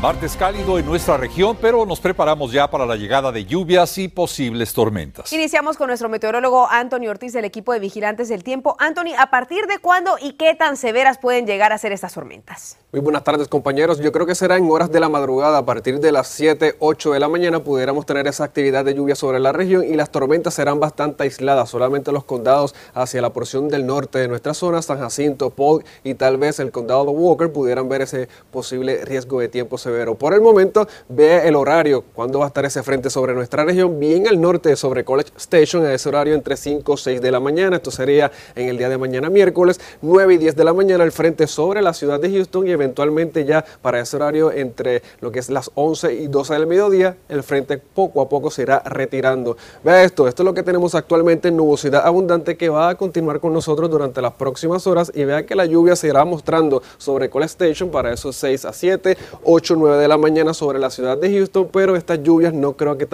Martes cálido en nuestra región, pero nos preparamos ya para la llegada de lluvias y posibles tormentas. Iniciamos con nuestro meteorólogo Anthony Ortiz del equipo de Vigilantes del Tiempo. Anthony, ¿a partir de cuándo y qué tan severas pueden llegar a ser estas tormentas? Muy buenas tardes compañeros, yo creo que será en horas de la madrugada, a partir de las 7, 8 de la mañana pudiéramos tener esa actividad de lluvia sobre la región y las tormentas serán bastante aisladas, solamente los condados hacia la porción del norte de nuestra zona, San Jacinto, Polk y tal vez el condado de Walker pudieran ver ese posible riesgo de tiempo severo. Por el momento, ve el horario, cuándo va a estar ese frente sobre nuestra región, bien al norte sobre College Station, a ese horario entre 5 o 6 de la mañana, esto sería en el día de mañana miércoles, 9 y 10 de la mañana el frente sobre la ciudad de Houston y eventualmente ya para ese horario entre lo que es las 11 y 12 del mediodía, el frente poco a poco se irá retirando. Vea esto, esto es lo que tenemos actualmente en nubosidad abundante que va a continuar con nosotros durante las próximas horas y vea que la lluvia se irá mostrando sobre College Station para esos 6 a 7, 8, 9 de la mañana sobre la ciudad de Houston, pero estas lluvias no creo que,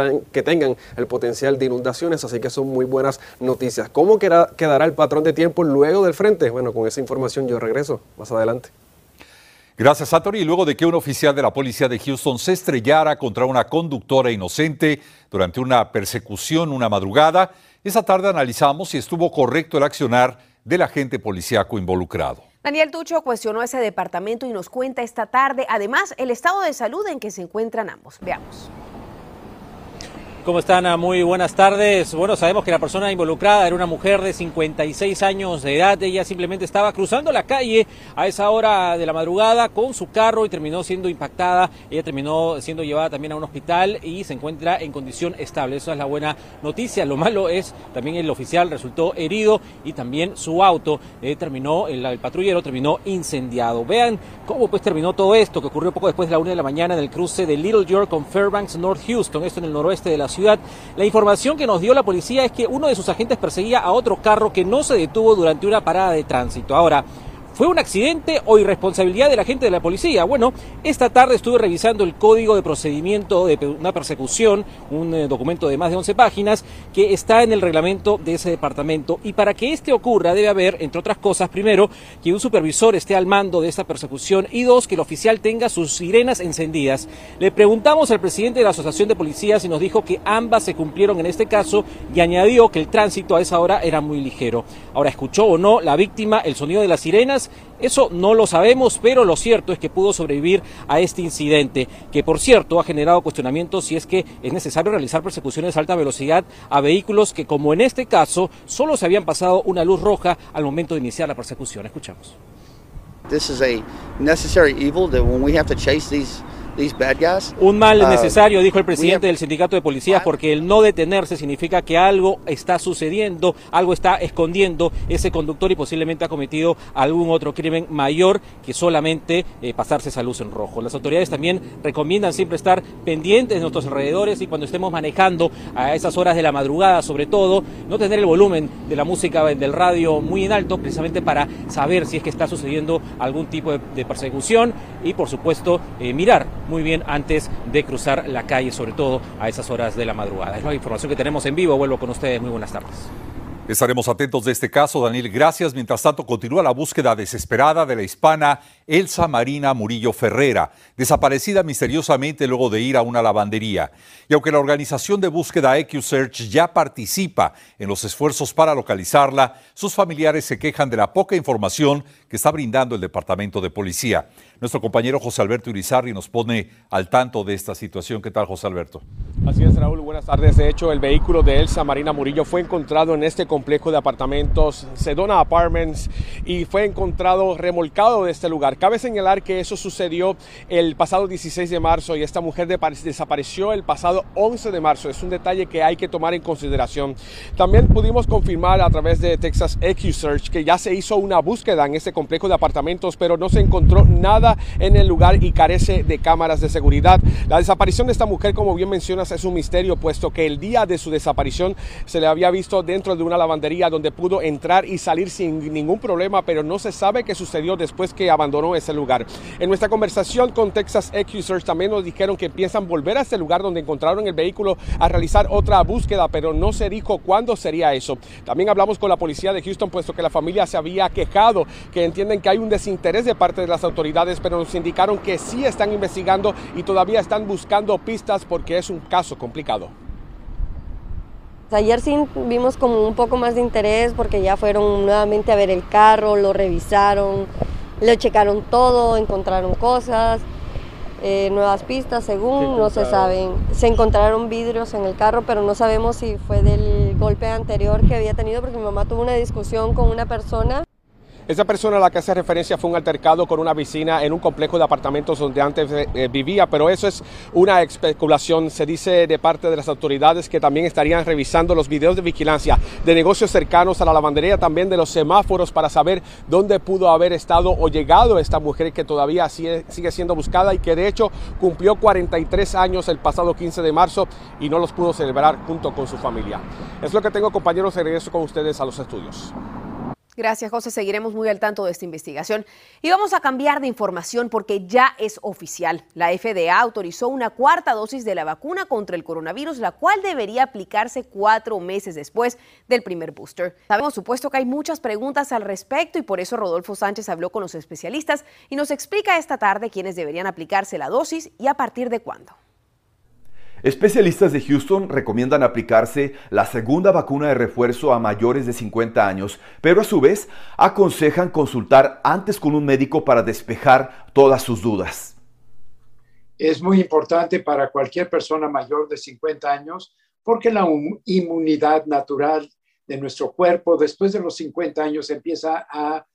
tengan el potencial de inundaciones, así que son muy buenas noticias. ¿Cómo quedará el patrón de tiempo luego del frente? Bueno, con esa información yo regreso más adelante. Gracias, Anthony. Luego de que un oficial de la policía de Houston se estrellara contra una conductora inocente durante una persecución una madrugada, esa tarde analizamos si estuvo correcto el accionar del agente policíaco involucrado. Daniel Tucho cuestionó ese departamento y nos cuenta esta tarde, además, el estado de salud en que se encuentran ambos. Veamos. ¿Cómo están? Muy buenas tardes. Bueno, sabemos que la persona involucrada era una mujer de 56 años de edad. Ella simplemente estaba cruzando la calle a esa hora de la madrugada con su carro y terminó siendo impactada. Ella terminó siendo llevada también a un hospital y se encuentra en condición estable. Esa es la buena noticia. Lo malo es también el oficial resultó herido y también su auto eh, terminó, el, el, patrullero terminó incendiado. Vean cómo pues terminó todo esto que ocurrió poco después de la una de la mañana en el cruce de Little York con Fairbanks North Houston, esto en el noroeste de la ciudad. La información que nos dio la policía es que uno de sus agentes perseguía a otro carro que no se detuvo durante una parada de tránsito. Ahora, ¿Fue un accidente o irresponsabilidad de la gente de la policía? Bueno, esta tarde estuve revisando el código de procedimiento de una persecución, un eh, documento de más de 11 páginas que está en el reglamento de ese departamento. Y para que este ocurra debe haber, entre otras cosas, primero, que un supervisor esté al mando de esta persecución y dos, que el oficial tenga sus sirenas encendidas. Le preguntamos al presidente de la Asociación de Policías y nos dijo que ambas se cumplieron en este caso y añadió que el tránsito a esa hora era muy ligero. Ahora, ¿escuchó o no la víctima el sonido de las sirenas? Eso no lo sabemos, pero lo cierto es que pudo sobrevivir a este incidente, que por cierto ha generado cuestionamientos si es que es necesario realizar persecuciones a alta velocidad a vehículos que, como en este caso, solo se habían pasado una luz roja al momento de iniciar la persecución. Escuchamos. Un mal uh, necesario, dijo el presidente del sindicato de policías, porque el no detenerse significa que algo está sucediendo, algo está escondiendo ese conductor y posiblemente ha cometido algún otro crimen mayor que solamente eh, pasarse esa luz en rojo. Las autoridades también recomiendan siempre estar pendientes de nuestros alrededores y cuando estemos manejando a esas horas de la madrugada, sobre todo, no tener el volumen de la música del radio muy en alto, precisamente para saber si es que está sucediendo algún tipo de, persecución y, por supuesto, eh, mirar muy bien antes de cruzar la calle, sobre todo a esas horas de la madrugada. Es la información que tenemos en vivo. Vuelvo con ustedes. Muy buenas tardes. Estaremos atentos de este caso, Daniel. Gracias. Mientras tanto, continúa la búsqueda desesperada de la hispana Elsa Marina Murillo Ferrera, desaparecida misteriosamente luego de ir a una lavandería. Y aunque la organización de búsqueda EcuSearch ya participa en los esfuerzos para localizarla, sus familiares se quejan de la poca información que está brindando el Departamento de Policía. Nuestro compañero José Alberto Urizarri nos pone al tanto de esta situación. ¿Qué tal, José Alberto? Así es, Raúl. Buenas tardes. De hecho, el vehículo de Elsa Marina Murillo fue encontrado en este complejo de apartamentos Sedona Apartments y fue encontrado remolcado de este lugar. Cabe señalar que eso sucedió el pasado 16 de marzo y esta mujer desapareció el pasado 11 de marzo. Es un detalle que hay que tomar en consideración. También pudimos confirmar a través de Texas EcuSearch que ya se hizo una búsqueda en este complejo de apartamentos, pero no se encontró nada en el lugar y carece de cámaras de seguridad. La desaparición de esta mujer, como bien mencionas, es un misterio, puesto que el día de su desaparición se le había visto dentro de una lavandería donde pudo entrar y salir sin ningún problema, pero no se sabe qué sucedió después que abandonó ese lugar. En nuestra conversación con Texas Accusers también nos dijeron que piensan volver a ese lugar donde encontraron el vehículo a realizar otra búsqueda, pero no se dijo cuándo sería eso. También hablamos con la policía de Houston, puesto que la familia se había quejado, que entienden que hay un desinterés de parte de las autoridades, pero nos indicaron que sí están investigando y todavía están buscando pistas porque es un caso complicado. Ayer sí vimos como un poco más de interés porque ya fueron nuevamente a ver el carro, lo revisaron, lo checaron todo, encontraron cosas, eh, nuevas pistas según, no se saben. Se encontraron vidrios en el carro, pero no sabemos si fue del golpe anterior que había tenido porque mi mamá tuvo una discusión con una persona esa persona a la que hace referencia fue un altercado con una vecina en un complejo de apartamentos donde antes eh, eh, vivía, pero eso es una especulación. Se dice de parte de las autoridades que también estarían revisando los videos de vigilancia de negocios cercanos a la lavandería, también de los semáforos para saber dónde pudo haber estado o llegado esta mujer que todavía sigue, siendo buscada y que de hecho cumplió 43 años el pasado 15 de marzo y no los pudo celebrar junto con su familia. Es lo que tengo compañeros, regreso con ustedes a los estudios. Gracias, José. Seguiremos muy al tanto de esta investigación. Y vamos a cambiar de información porque ya es oficial. La FDA autorizó una cuarta dosis de la vacuna contra el coronavirus, la cual debería aplicarse cuatro meses después del primer booster. Sabemos, supuesto, que hay muchas preguntas al respecto y por eso Rodolfo Sánchez habló con los especialistas y nos explica esta tarde quiénes deberían aplicarse la dosis y a partir de cuándo. Especialistas de Houston recomiendan aplicarse la segunda vacuna de refuerzo a mayores de 50 años, pero a su vez aconsejan consultar antes con un médico para despejar todas sus dudas. Es muy importante para cualquier persona mayor de 50 años porque la inmunidad natural de nuestro cuerpo después de los 50 años empieza a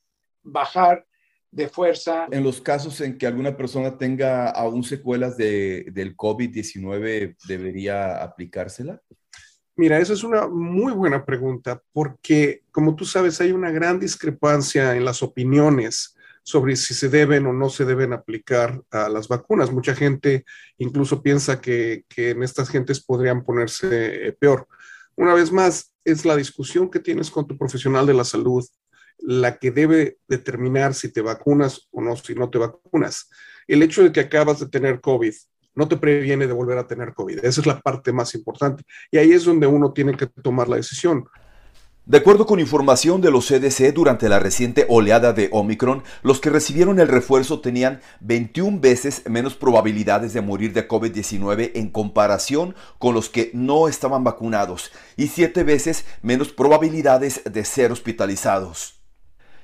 bajar de fuerza. En los casos en que alguna persona tenga aún secuelas de, del COVID-19, ¿debería aplicársela? Mira, esa es una muy buena pregunta porque, como tú sabes, hay una gran discrepancia en las opiniones sobre si se deben o no se deben aplicar a las vacunas. Mucha gente incluso piensa que, que en estas gentes podrían ponerse eh, peor. Una vez más, es la discusión que tienes con tu profesional de la salud la que debe determinar si te vacunas o no, si no te vacunas. El hecho de que acabas de tener COVID no te previene de volver a tener COVID. Esa es la parte más importante. Y ahí es donde uno tiene que tomar la decisión. De acuerdo con información de los CDC, durante la reciente oleada de Omicron, los que recibieron el refuerzo tenían 21 veces menos probabilidades de morir de COVID-19 en comparación con los que no estaban vacunados y 7 veces menos probabilidades de ser hospitalizados.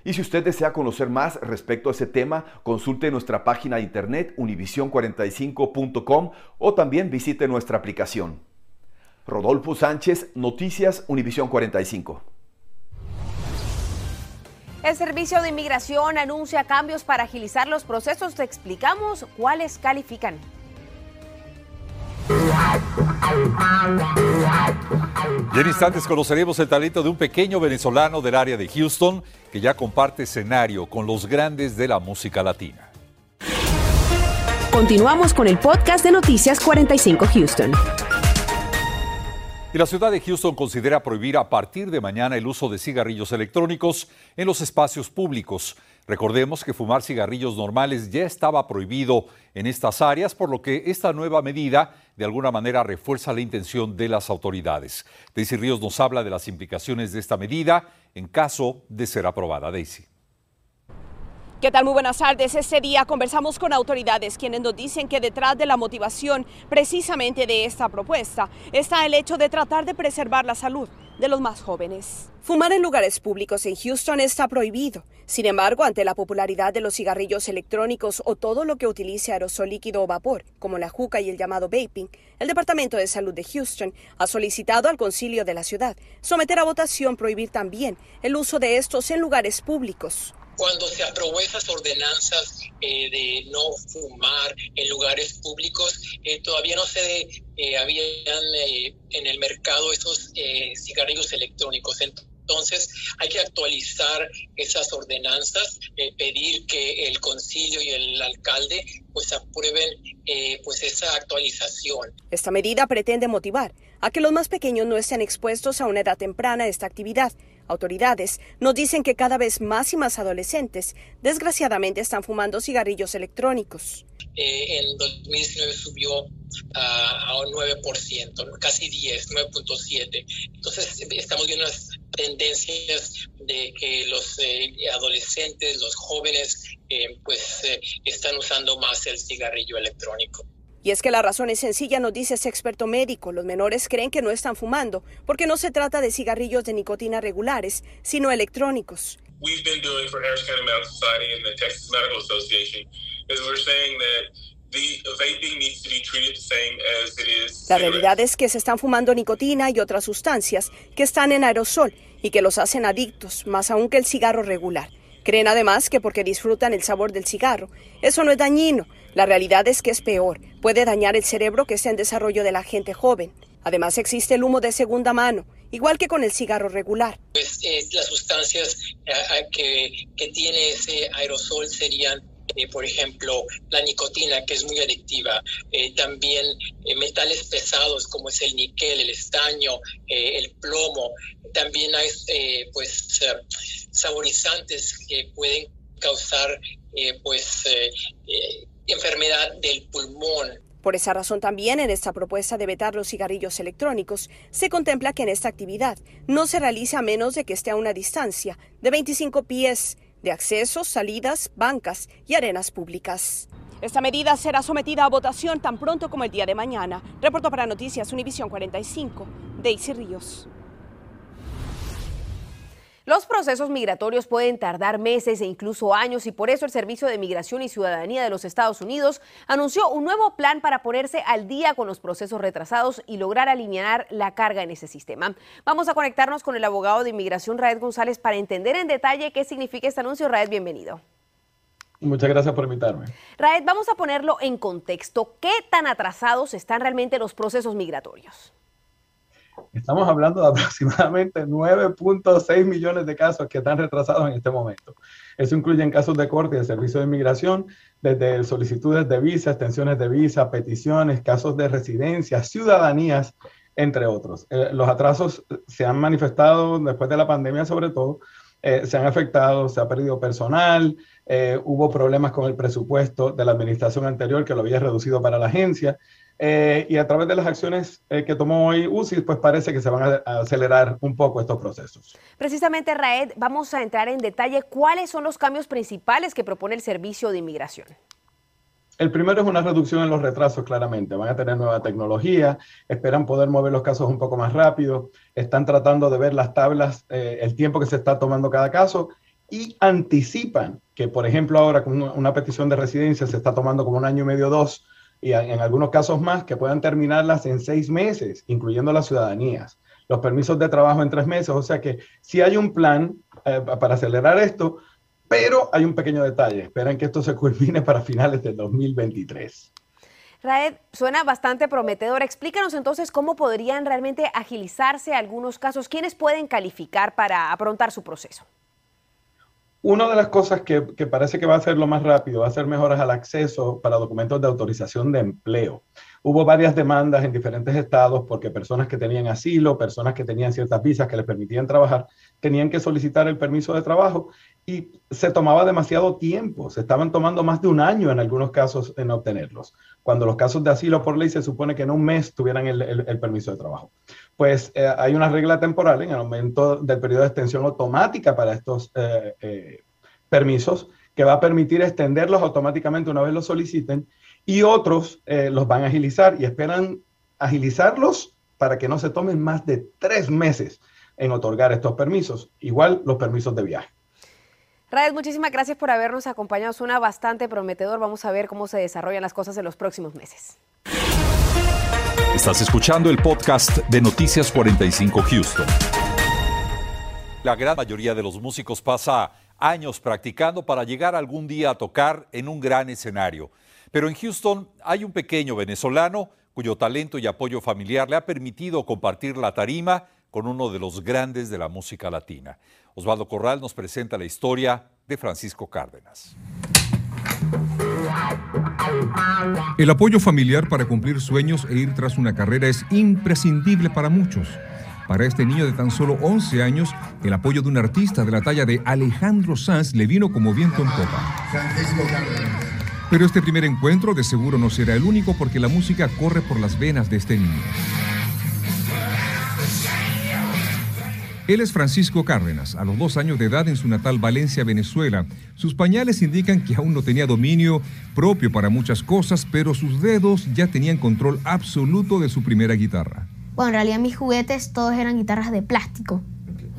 Y si usted desea conocer más respecto a ese tema, consulte nuestra página de internet univision45.com o también visite nuestra aplicación. Rodolfo Sánchez, Noticias Univisión 45. El Servicio de Inmigración anuncia cambios para agilizar los procesos. Te explicamos cuáles califican. Y en instantes conoceremos el talento de un pequeño venezolano del área de Houston que ya comparte escenario con los grandes de la música latina. Continuamos con el podcast de Noticias 45 Houston. Y la ciudad de Houston considera prohibir a partir de mañana el uso de cigarrillos electrónicos en los espacios públicos. Recordemos que fumar cigarrillos normales ya estaba prohibido en estas áreas, por lo que esta nueva medida de alguna manera refuerza la intención de las autoridades. Daisy Ríos nos habla de las implicaciones de esta medida en caso de ser aprobada. Daisy. ¿Qué tal? Muy buenas tardes. Este día conversamos con autoridades quienes nos dicen que detrás de la motivación precisamente de esta propuesta está el hecho de tratar de preservar la salud de los más jóvenes. Fumar en lugares públicos en Houston está prohibido. Sin embargo, ante la popularidad de los cigarrillos electrónicos o todo lo que utilice aerosol líquido o vapor, como la juca y el llamado vaping, el Departamento de Salud de Houston ha solicitado al concilio de la ciudad someter a votación prohibir también el uso de estos en lugares públicos cuando se aprobó esas ordenanzas eh, de no fumar en lugares públicos, eh, todavía no se eh, habían en el mercado esos cigarrillos electrónicos. Entonces hay que actualizar esas ordenanzas, pedir que el concilio y el alcalde pues aprueben pues esa actualización. Esta medida pretende motivar a que los más pequeños no estén expuestos a una edad temprana a esta actividad. Autoridades nos dicen que cada vez más y más adolescentes, desgraciadamente, están fumando cigarrillos electrónicos. Eh, en 2019 subió a un 9%, casi 10, 9.7. Entonces estamos viendo unas tendencias de que los eh, adolescentes, los jóvenes, eh, pues están usando más el cigarrillo electrónico. Y es que la razón es sencilla, nos dice ese experto médico. Los menores creen que no están fumando, porque no se trata de cigarrillos de nicotina regulares, sino electrónicos. La realidad es que se están fumando nicotina y otras sustancias que están en aerosol y que los hacen adictos, más aún que el cigarro regular. Creen además que porque disfrutan el sabor del cigarro, eso no es dañino. La realidad es que es peor, puede dañar el cerebro que está en desarrollo de la gente joven. Además existe el humo de segunda mano, igual que con el cigarro regular. Pues eh, las sustancias eh, que, tiene ese aerosol serían eh, por ejemplo, la nicotina, que es muy adictiva, también metales pesados como es el níquel, el estaño, el plomo, también hay pues saborizantes que pueden causar pues enfermedad del pulmón. Por esa razón también en esta propuesta de vetar los cigarrillos electrónicos se contempla que en esta actividad no se realice a menos de que esté a una distancia de 25 pies de accesos, salidas, bancas y arenas públicas. Esta medida será sometida a votación tan pronto como el día de mañana. Reporto para Noticias Univisión 45, Daisy Ríos. Los procesos migratorios pueden tardar meses e incluso años y por eso el Servicio de Migración y Ciudadanía de los Estados Unidos anunció un nuevo plan para ponerse al día con los procesos retrasados y lograr alinear la carga en ese sistema. Vamos a conectarnos con el abogado de inmigración Raed González para entender en detalle qué significa este anuncio. Raed, bienvenido. Muchas gracias por invitarme. Raed, vamos a ponerlo en contexto. ¿Qué tan atrasados están realmente los procesos migratorios? Estamos hablando de aproximadamente 9.6 millones de casos que están retrasados en este momento. Eso incluye casos de corte y de servicio de inmigración, desde solicitudes de visa, extensiones de visa, peticiones, casos de residencia, ciudadanías, entre otros. Eh, los atrasos se han manifestado después de la pandemia sobre todo, eh, se han afectado, se ha perdido personal, eh, hubo problemas con el presupuesto de la administración anterior que lo había reducido para la agencia eh, y a través de las acciones eh, que tomó hoy UCI, pues parece que se van a, acelerar un poco estos procesos. Precisamente, Raed, vamos a entrar en detalle cuáles son los cambios principales que propone el Servicio de Inmigración. El primero es una reducción en los retrasos, claramente. Van a tener nueva tecnología, esperan poder mover los casos un poco más rápido, están tratando de ver las tablas, eh, el tiempo que se está tomando cada caso y anticipan que, por ejemplo, ahora con una petición de residencia se está tomando como un año y medio, dos, y en algunos casos más que puedan terminarlas en seis meses, incluyendo las ciudadanías, los permisos de trabajo en tres meses. O sea que si hay un plan eh, para acelerar esto, pero hay un pequeño detalle. Esperan que esto se culmine para finales del 2023. Raed, suena bastante prometedor. Explícanos entonces cómo podrían realmente agilizarse algunos casos. ¿Quiénes pueden calificar para aprontar su proceso? Una de las cosas que, parece que va a ser lo más rápido va a ser mejoras al acceso para documentos de autorización de empleo. Hubo varias demandas en diferentes estados porque personas que tenían asilo, personas que tenían ciertas visas que les permitían trabajar, tenían que solicitar el permiso de trabajo y se tomaba demasiado tiempo. Se estaban tomando más de un año en algunos casos en obtenerlos, cuando los casos de asilo por ley se supone que en un mes tuvieran el, permiso de trabajo. Pues eh, hay una regla temporal en el aumento del periodo de extensión automática para estos eh, eh, permisos que va a permitir extenderlos automáticamente una vez los soliciten y otros los van a agilizar y esperan agilizarlos para que no se tomen más de tres meses en otorgar estos permisos, igual los permisos de viaje. Raed, muchísimas gracias por habernos acompañado. Suena bastante prometedor. Vamos a ver cómo se desarrollan las cosas en los próximos meses. Estás escuchando el podcast de Noticias 45 Houston. La gran mayoría de los músicos pasa años practicando para llegar algún día a tocar en un gran escenario. Pero en Houston hay un pequeño venezolano cuyo talento y apoyo familiar le ha permitido compartir la tarima con uno de los grandes de la música latina. Osvaldo Corral nos presenta la historia de Francisco Cárdenas. El apoyo familiar para cumplir sueños e ir tras una carrera es imprescindible para muchos. Para este niño de tan solo 11 años, el apoyo de un artista de la talla de Alejandro Sanz le vino como viento en popa. Pero este primer encuentro de seguro no será el único porque la música corre por las venas de este niño. Él es Francisco Cárdenas, a los dos años de edad en su natal Valencia, Venezuela. Sus pañales indican que aún no tenía dominio propio para muchas cosas, pero sus dedos ya tenían control absoluto de su primera guitarra. Bueno, en realidad mis juguetes todos eran guitarras de plástico.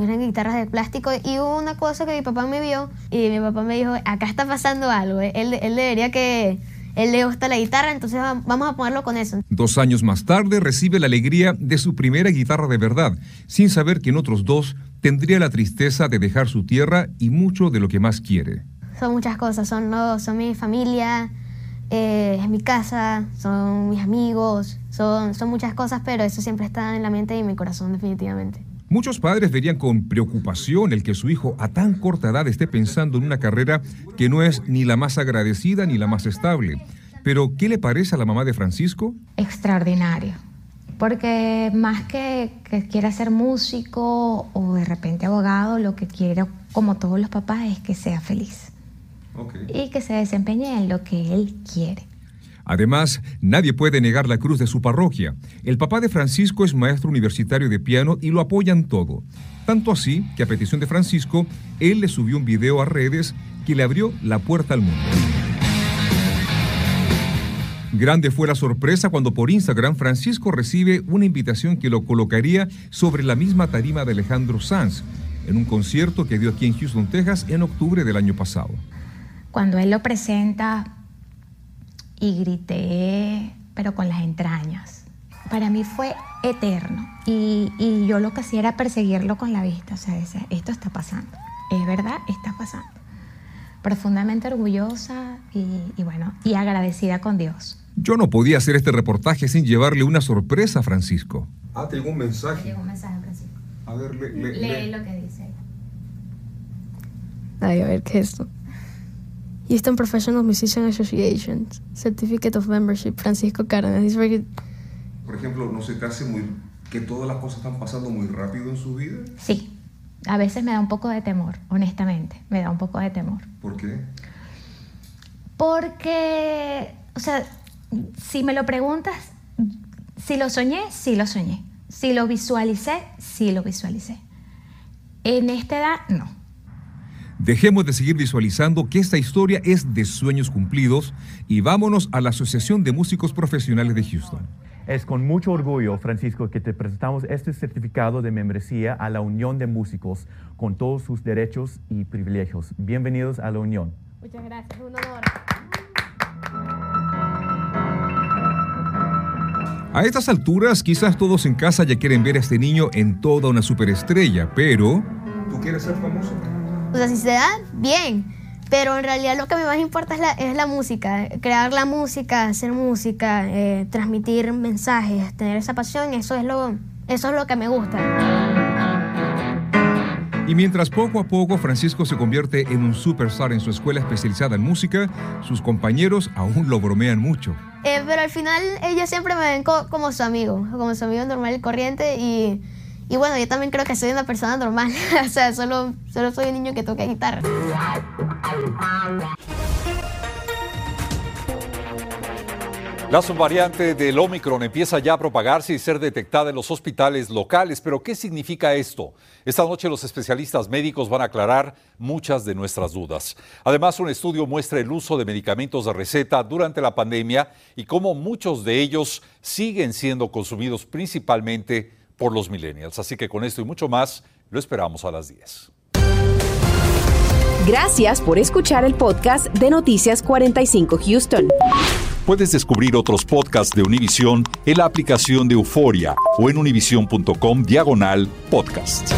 Eran guitarras de plástico y hubo una cosa que mi papá me vio y mi papá me dijo, acá está pasando algo, él, él debería que, él le gusta la guitarra, entonces vamos a ponerlo con eso. Dos años más tarde recibe la alegría de su primera guitarra de verdad, sin saber que en otros dos tendría la tristeza de dejar su tierra y mucho de lo que más quiere. Son muchas cosas, son, son mi familia, eh, es mi casa, son mis amigos, son, son muchas cosas, pero eso siempre está en la mente y en mi corazón definitivamente. Muchos padres verían con preocupación el que su hijo a tan corta edad esté pensando en una carrera que no es ni la más agradecida ni la más estable. Pero, ¿qué le parece a la mamá de Francisco? Extraordinario. Porque más que, que quiera ser músico o de repente abogado, lo que quiere, como todos los papás, es que sea feliz. Y que se desempeñe en lo que él quiere. Además, nadie puede negar la cruz de su parroquia. El papá de Francisco es maestro universitario de piano y lo apoyan todo. Tanto así que a petición de Francisco, él le subió un video a redes que le abrió la puerta al mundo. Grande fue la sorpresa cuando por Instagram Francisco recibe una invitación que lo colocaría sobre la misma tarima de Alejandro Sanz en un concierto que dio aquí en Houston, Texas en octubre del año pasado. Cuando él lo presenta, y grité, pero con las entrañas. Para mí fue eterno y, y, yo lo que hacía era perseguirlo con la vista, o sea, decía, esto está pasando, es verdad, está pasando. Profundamente orgullosa y, y bueno, y agradecida con Dios. Yo no podía hacer este reportaje sin llevarle una sorpresa a Francisco. Ah, tengo un mensaje. Tengo un mensaje, Francisco. A ver, le, le, lee, lee lo que dice. Ay, a ver, ¿qué es esto? Houston Professional Musician Association, Certificate of Membership, Francisco Cárdenas. Por ejemplo, ¿no se te hace muy que todas las cosas están pasando muy rápido en su vida? Sí, a veces me da un poco de temor, honestamente, me da un poco de temor. ¿Por qué? Porque, o sea, si me lo preguntas, si lo soñé, sí lo soñé. Si lo visualicé, sí lo visualicé. En esta edad, no. Dejemos de seguir visualizando que esta historia es de sueños cumplidos y vámonos a la Asociación de Músicos Profesionales de Houston. Es con mucho orgullo, Francisco, que te presentamos este certificado de membresía a la Unión de Músicos con todos sus derechos y privilegios. Bienvenidos a la Unión. Muchas gracias, un honor. A estas alturas, quizás todos en casa ya quieren ver a este niño en toda una superestrella, pero... ¿Tú quieres ser famoso? O sea, si se da, bien. Pero en realidad lo que a mí más importa es la, es la música, crear la música, hacer música, eh, transmitir mensajes, tener esa pasión, eso es, lo, eso es lo que me gusta. Y mientras poco a poco Francisco se convierte en un superstar en su escuela especializada en música, sus compañeros aún lo bromean mucho. Eh, pero al final ellos siempre me ven co como su amigo, como su amigo normal y corriente y y bueno, yo también creo que soy una persona normal. o sea, solo, solo soy un niño que toca guitarra. La subvariante del Omicron empieza ya a propagarse y ser detectada en los hospitales locales. Pero, ¿qué significa esto? Esta noche los especialistas médicos van a aclarar muchas de nuestras dudas. Además, un estudio muestra el uso de medicamentos de receta durante la pandemia y cómo muchos de ellos siguen siendo consumidos principalmente por los millennials. Así que con esto y mucho más, lo esperamos a las 10. Gracias por escuchar el podcast de Noticias 45 Houston. Puedes descubrir otros podcasts de Univision en la aplicación de Euforia o en univision.com diagonal podcast.